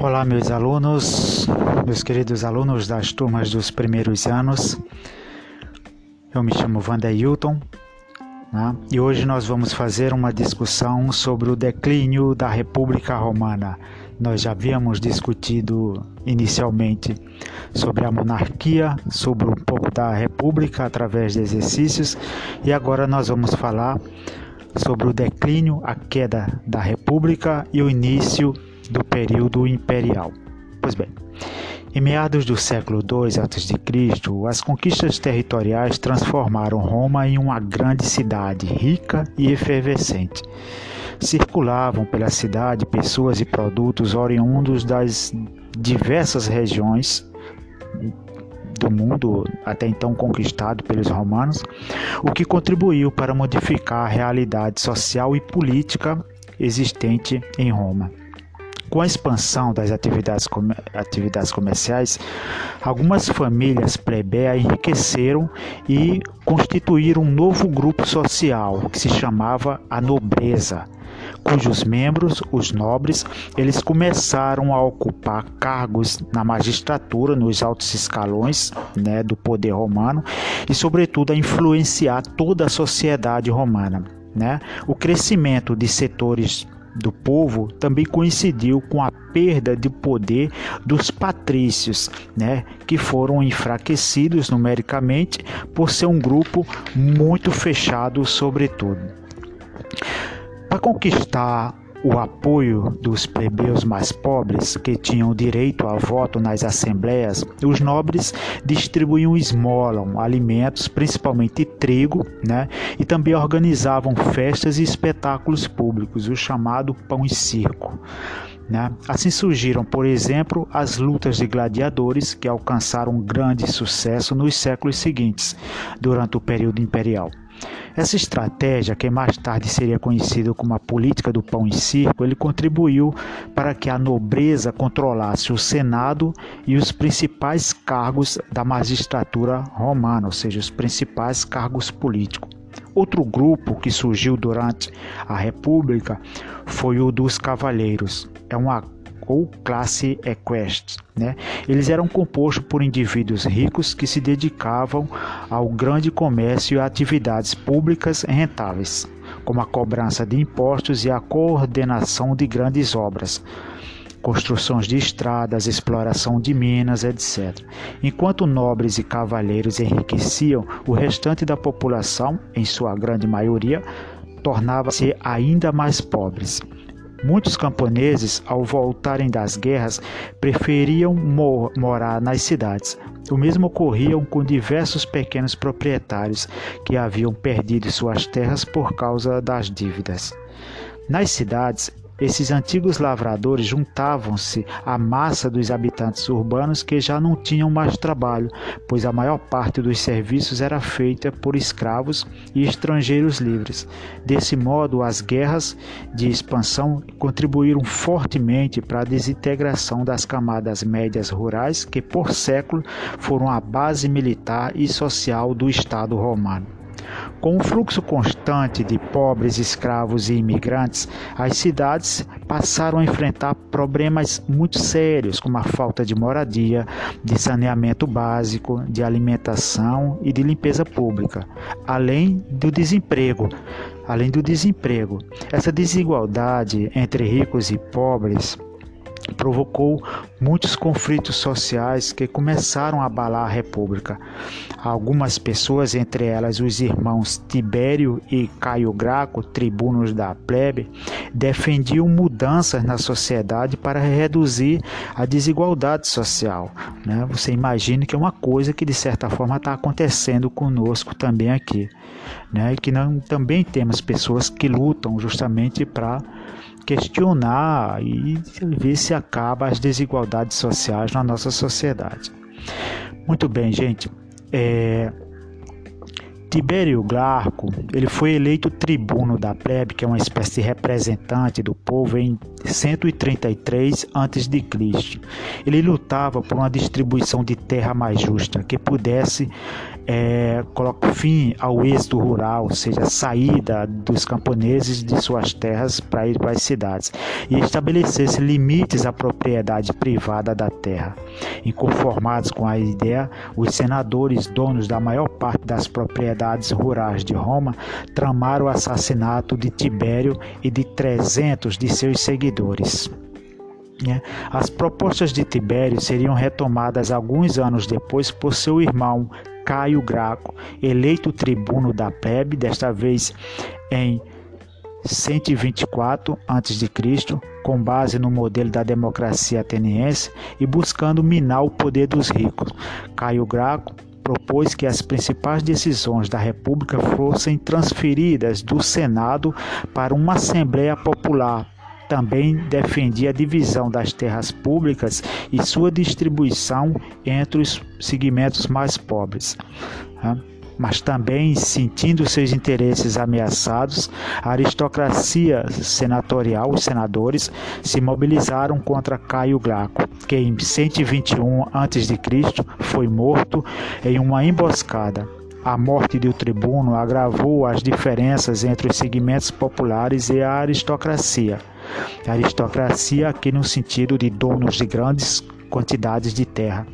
Olá, meus alunos, meus queridos alunos das turmas dos primeiros anos. Eu me chamo Wanda Hilton né? e hoje nós vamos fazer uma discussão sobre o declínio da República Romana. Nós já havíamos discutido inicialmente sobre a monarquia, sobre um pouco da República através de exercícios e agora nós vamos falar sobre o declínio, a queda da República e o início do período imperial. Pois bem, em meados do século II a.C., as conquistas territoriais transformaram Roma em uma grande cidade, rica e efervescente. Circulavam pela cidade pessoas e produtos oriundos das diversas regiões do mundo até então conquistado pelos romanos, o que contribuiu para modificar a realidade social e política existente em Roma. Com a expansão das atividades, atividades comerciais, algumas famílias plebeias enriqueceram e constituíram um novo grupo social que se chamava a nobreza, cujos membros, os nobres, eles começaram a ocupar cargos na magistratura, nos altos escalões né, do poder romano e, sobretudo, a influenciar toda a sociedade romana. Né? O crescimento de setores do povo também coincidiu com a perda de poder dos patrícios, né, que foram enfraquecidos numericamente por ser um grupo muito fechado, sobretudo. Para conquistar o apoio dos plebeus mais pobres, que tinham direito a voto nas assembleias, os nobres distribuíam esmola, alimentos, principalmente trigo, né? e também organizavam festas e espetáculos públicos, o chamado pão e circo. Né? Assim surgiram, por exemplo, as lutas de gladiadores, que alcançaram grande sucesso nos séculos seguintes, durante o período imperial. Essa estratégia, que mais tarde seria conhecida como a política do pão e circo, ele contribuiu para que a nobreza controlasse o Senado e os principais cargos da magistratura romana, ou seja, os principais cargos políticos. Outro grupo que surgiu durante a República foi o dos cavaleiros. É uma ou classe equestre. Né? Eles eram compostos por indivíduos ricos que se dedicavam ao grande comércio e atividades públicas rentáveis, como a cobrança de impostos e a coordenação de grandes obras construções de estradas, exploração de minas, etc. Enquanto nobres e cavaleiros enriqueciam, o restante da população, em sua grande maioria, tornava-se ainda mais pobres. Muitos camponeses, ao voltarem das guerras, preferiam mor morar nas cidades. O mesmo ocorria com diversos pequenos proprietários que haviam perdido suas terras por causa das dívidas. Nas cidades, esses antigos lavradores juntavam-se à massa dos habitantes urbanos que já não tinham mais trabalho, pois a maior parte dos serviços era feita por escravos e estrangeiros livres. Desse modo, as guerras de expansão contribuíram fortemente para a desintegração das camadas médias rurais que, por século, foram a base militar e social do Estado romano. Com o fluxo constante de pobres, escravos e imigrantes, as cidades passaram a enfrentar problemas muito sérios, como a falta de moradia, de saneamento básico, de alimentação e de limpeza pública, além do desemprego. Além do desemprego, essa desigualdade entre ricos e pobres provocou muitos conflitos sociais que começaram a abalar a República. Algumas pessoas, entre elas os irmãos Tibério e Caio Graco, tribunos da plebe, defendiam mudanças na sociedade para reduzir a desigualdade social. Né? Você imagina que é uma coisa que de certa forma está acontecendo conosco também aqui, né? Que não, também temos pessoas que lutam justamente para questionar e ver se acaba as desigualdades sociais na nossa sociedade. Muito bem, gente. É, Tibério Glauco, ele foi eleito tribuno da plebe, que é uma espécie de representante do povo, em 133 a.C. Ele lutava por uma distribuição de terra mais justa, que pudesse é, coloca fim ao êxodo rural, ou seja, a saída dos camponeses de suas terras para ir para as cidades, e estabelecesse limites à propriedade privada da terra. Inconformados com a ideia, os senadores, donos da maior parte das propriedades rurais de Roma, tramaram o assassinato de Tibério e de 300 de seus seguidores. Né? As propostas de Tibério seriam retomadas alguns anos depois por seu irmão Caio Graco, eleito tribuno da plebe, desta vez em 124 a.C., com base no modelo da democracia ateniense e buscando minar o poder dos ricos. Caio Graco propôs que as principais decisões da República fossem transferidas do Senado para uma Assembleia Popular também defendia a divisão das terras públicas e sua distribuição entre os segmentos mais pobres. Mas também, sentindo seus interesses ameaçados, a aristocracia senatorial, os senadores, se mobilizaram contra Caio Graco, que em 121 a.C. foi morto em uma emboscada. A morte do tribuno agravou as diferenças entre os segmentos populares e a aristocracia. A aristocracia aqui no sentido de donos de grandes quantidades de terra.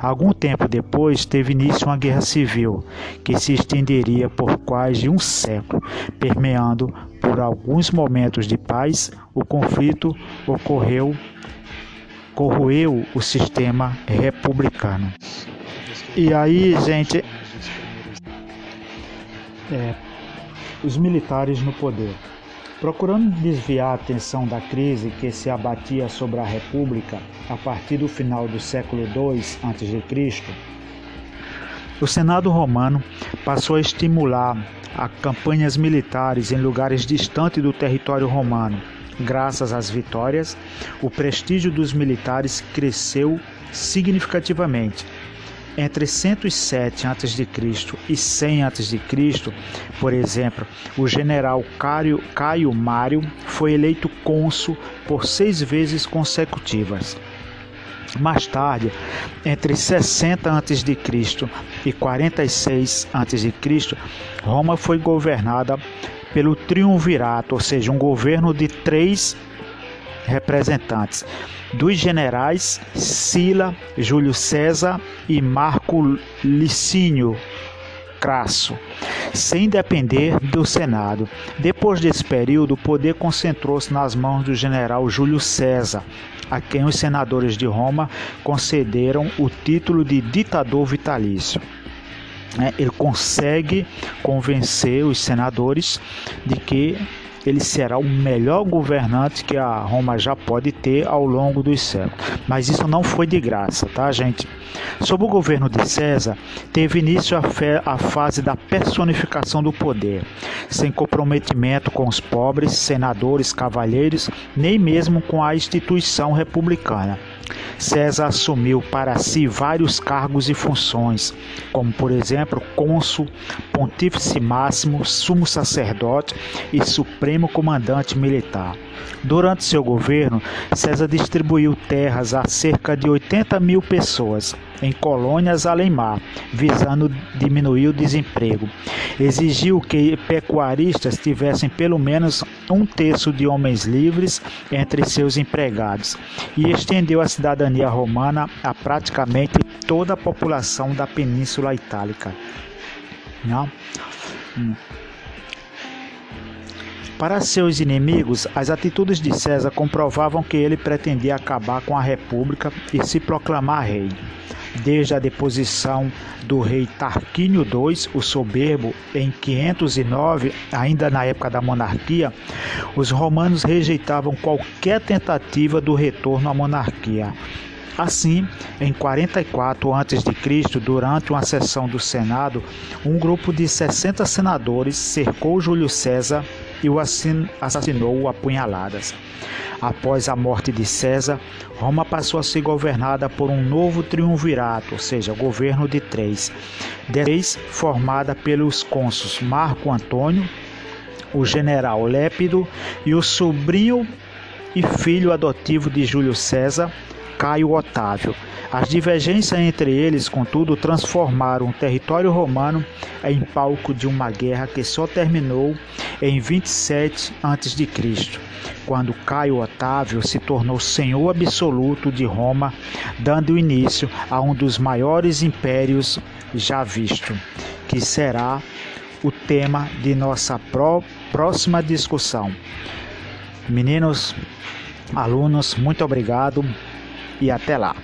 Algum tempo depois teve início uma guerra civil que se estenderia por quase um século, permeando por alguns momentos de paz, o conflito ocorreu corroeu o sistema republicano. E aí, gente, é, os militares no poder. Procurando desviar a atenção da crise que se abatia sobre a República a partir do final do século II a.C., o Senado romano passou a estimular a campanhas militares em lugares distantes do território romano. Graças às vitórias, o prestígio dos militares cresceu significativamente entre 107 a.C. e 100 a.C., por exemplo, o general Caio, Caio Mário foi eleito cônsul por seis vezes consecutivas. Mais tarde, entre 60 a.C. e 46 a.C., Roma foi governada pelo triunvirato, ou seja, um governo de três representantes dos generais Sila, Júlio César e Marco Licínio Crasso, sem depender do Senado. Depois desse período, o poder concentrou-se nas mãos do general Júlio César, a quem os senadores de Roma concederam o título de ditador vitalício. É, ele consegue convencer os senadores de que ele será o melhor governante que a Roma já pode ter ao longo dos séculos. Mas isso não foi de graça, tá, gente? Sob o governo de César, teve início a, a fase da personificação do poder, sem comprometimento com os pobres, senadores, cavalheiros, nem mesmo com a instituição republicana. César assumiu para si vários cargos e funções, como por exemplo cônsul, pontífice máximo, sumo sacerdote e supremo comandante militar. Durante seu governo, César distribuiu terras a cerca de 80 mil pessoas em colônias além-mar, visando diminuir o desemprego. Exigiu que pecuaristas tivessem pelo menos um terço de homens livres entre seus empregados e estendeu a cidadania romana a praticamente toda a população da Península Itálica. Não? Hum. Para seus inimigos, as atitudes de César comprovavam que ele pretendia acabar com a república e se proclamar rei desde a deposição do rei Tarquínio II, o soberbo, em 509, ainda na época da monarquia, os romanos rejeitavam qualquer tentativa do retorno à monarquia. Assim, em 44 a.C., durante uma sessão do Senado, um grupo de 60 senadores cercou Júlio César e o assassinou a punhaladas. Após a morte de César, Roma passou a ser governada por um novo triunvirato, ou seja, governo de três. Três formada pelos cônsuls Marco Antônio, o general Lépido e o sobrinho e filho adotivo de Júlio César, Caio Otávio. As divergências entre eles, contudo, transformaram o território romano em palco de uma guerra que só terminou em 27 a.C., quando Caio Otávio se tornou senhor absoluto de Roma, dando início a um dos maiores impérios já visto, que será o tema de nossa próxima discussão. Meninos, alunos, muito obrigado e até lá.